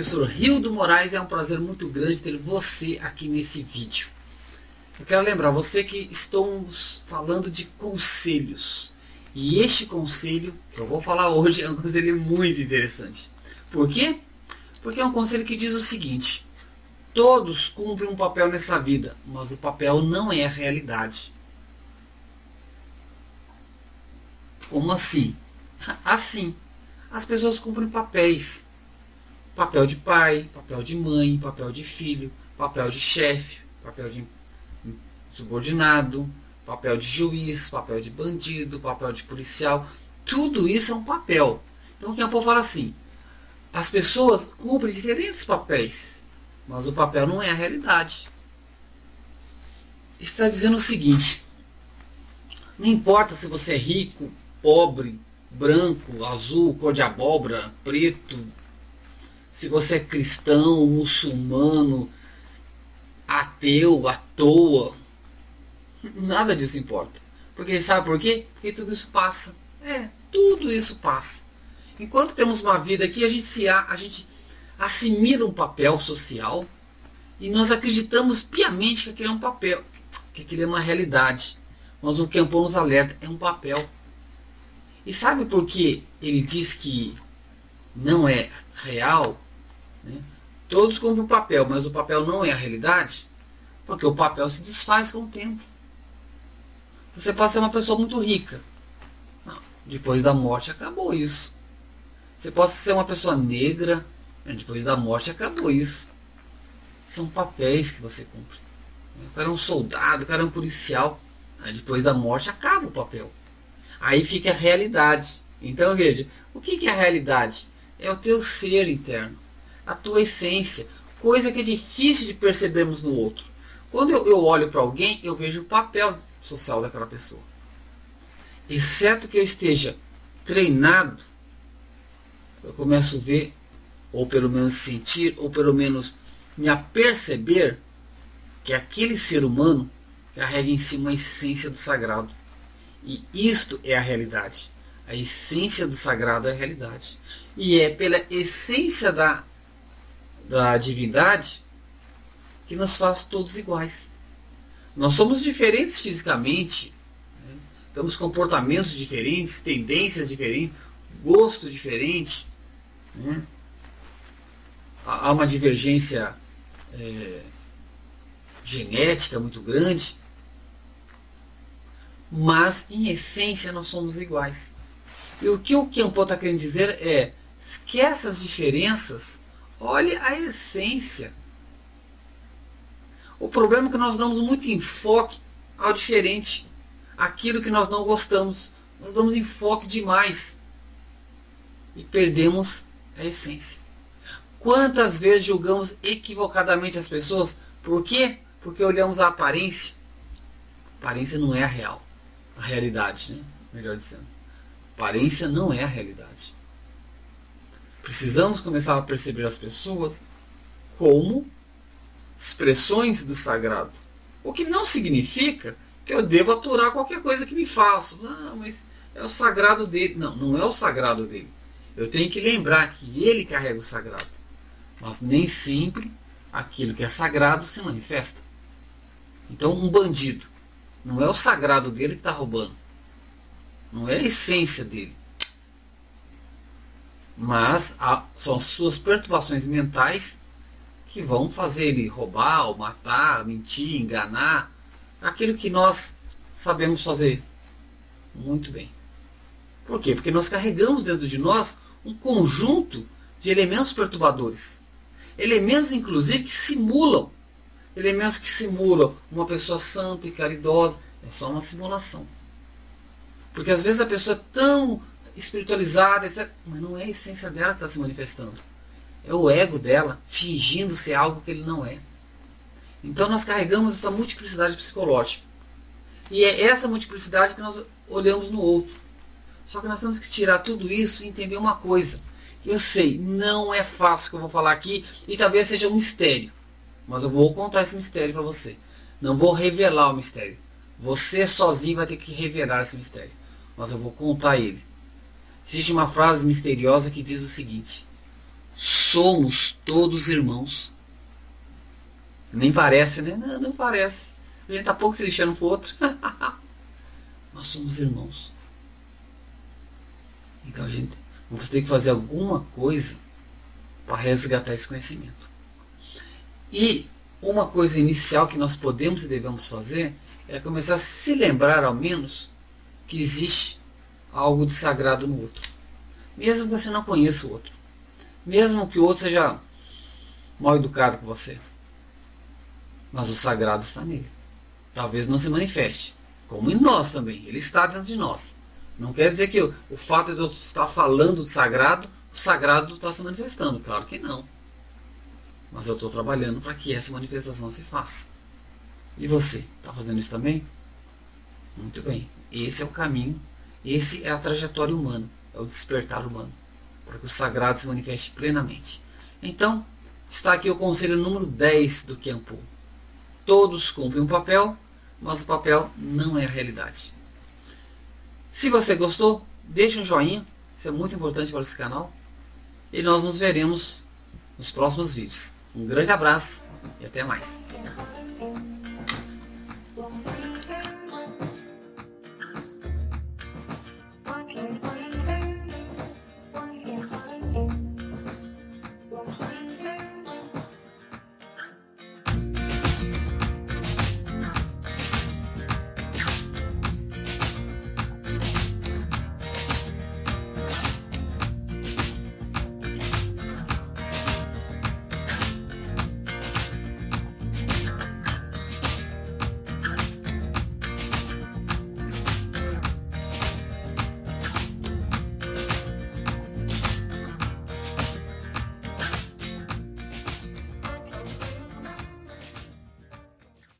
professor Rildo Moraes. É um prazer muito grande ter você aqui nesse vídeo. Eu quero lembrar você que estamos falando de conselhos. E este conselho que eu vou falar hoje é um conselho muito interessante. Por quê? Porque é um conselho que diz o seguinte: todos cumprem um papel nessa vida, mas o papel não é a realidade. Como assim? Assim, as pessoas cumprem papéis. Papel de pai, papel de mãe, papel de filho, papel de chefe, papel de subordinado, papel de juiz, papel de bandido, papel de policial. Tudo isso é um papel. Então, quem o povo fala assim: as pessoas cumprem diferentes papéis, mas o papel não é a realidade. Está dizendo o seguinte: não importa se você é rico, pobre, branco, azul, cor de abóbora, preto, se você é cristão, muçulmano, ateu, à toa, nada disso importa. Porque sabe por quê? Porque tudo isso passa. É, tudo isso passa. Enquanto temos uma vida aqui, a gente se a gente assimila um papel social e nós acreditamos piamente que aquele é um papel, que aquele é uma realidade. Mas o Campbell nos alerta, é um papel. E sabe por que ele diz que não é real? Né? Todos o papel, mas o papel não é a realidade? Porque o papel se desfaz com o tempo. Você pode ser uma pessoa muito rica. Não, depois da morte acabou isso. Você pode ser uma pessoa negra. Né? Depois da morte acabou isso. São papéis que você cumpre. O cara é um soldado, o cara é um policial. Aí depois da morte acaba o papel. Aí fica a realidade. Então veja, o que é a realidade? É o teu ser interno, a tua essência, coisa que é difícil de percebermos no outro. Quando eu, eu olho para alguém, eu vejo o papel social daquela pessoa. Exceto que eu esteja treinado, eu começo a ver, ou pelo menos sentir, ou pelo menos me aperceber que aquele ser humano carrega em si uma essência do sagrado. E isto é a realidade. A essência do sagrado é a realidade. E é pela essência da, da divindade que nos faz todos iguais. Nós somos diferentes fisicamente, né? temos comportamentos diferentes, tendências diferentes, gosto diferente. Né? Há uma divergência é, genética muito grande, mas em essência nós somos iguais. E o que o Kempo está querendo dizer é: esquece as diferenças, olhe a essência. O problema é que nós damos muito enfoque ao diferente, aquilo que nós não gostamos. Nós damos enfoque demais e perdemos a essência. Quantas vezes julgamos equivocadamente as pessoas? Por quê? Porque olhamos a aparência. A aparência não é a real a realidade, né? melhor dizendo. Aparência não é a realidade. Precisamos começar a perceber as pessoas como expressões do sagrado. O que não significa que eu devo aturar qualquer coisa que me faça. Não, mas é o sagrado dele. Não, não é o sagrado dele. Eu tenho que lembrar que ele carrega o sagrado. Mas nem sempre aquilo que é sagrado se manifesta. Então, um bandido não é o sagrado dele que está roubando. Não é a essência dele. Mas a, são as suas perturbações mentais que vão fazer ele roubar, ou matar, mentir, enganar. Aquilo que nós sabemos fazer muito bem. Por quê? Porque nós carregamos dentro de nós um conjunto de elementos perturbadores. Elementos, inclusive, que simulam elementos que simulam uma pessoa santa e caridosa. É só uma simulação. Porque às vezes a pessoa é tão espiritualizada, mas não é a essência dela que está se manifestando. É o ego dela fingindo ser algo que ele não é. Então nós carregamos essa multiplicidade psicológica. E é essa multiplicidade que nós olhamos no outro. Só que nós temos que tirar tudo isso e entender uma coisa. Eu sei, não é fácil que eu vou falar aqui e talvez seja um mistério. Mas eu vou contar esse mistério para você. Não vou revelar o mistério. Você sozinho vai ter que revelar esse mistério. Mas eu vou contar ele. Existe uma frase misteriosa que diz o seguinte: somos todos irmãos. Nem parece, né? Não, não parece. A gente tá pouco se lixando pro outro. Nós somos irmãos. Então a gente vamos ter que fazer alguma coisa para resgatar esse conhecimento. E uma coisa inicial que nós podemos e devemos fazer é começar a se lembrar, ao menos, que existe algo de sagrado no outro. Mesmo que você não conheça o outro. Mesmo que o outro seja mal educado com você. Mas o sagrado está nele. Talvez não se manifeste. Como em nós também. Ele está dentro de nós. Não quer dizer que o, fato de eu estar falando do sagrado, o sagrado está se manifestando. Claro que não. Mas eu estou trabalhando para que essa manifestação se faça. E você, está fazendo isso também? Muito bem. Esse é o caminho, esse é a trajetória humana, é o despertar humano, para que o sagrado se manifeste plenamente. Então, está aqui o conselho número 10 do Kiampu. Todos cumprem um papel, mas o papel não é a realidade. Se você gostou, deixe um joinha, isso é muito importante para esse canal. E nós nos veremos nos próximos vídeos. Um grande abraço e até mais.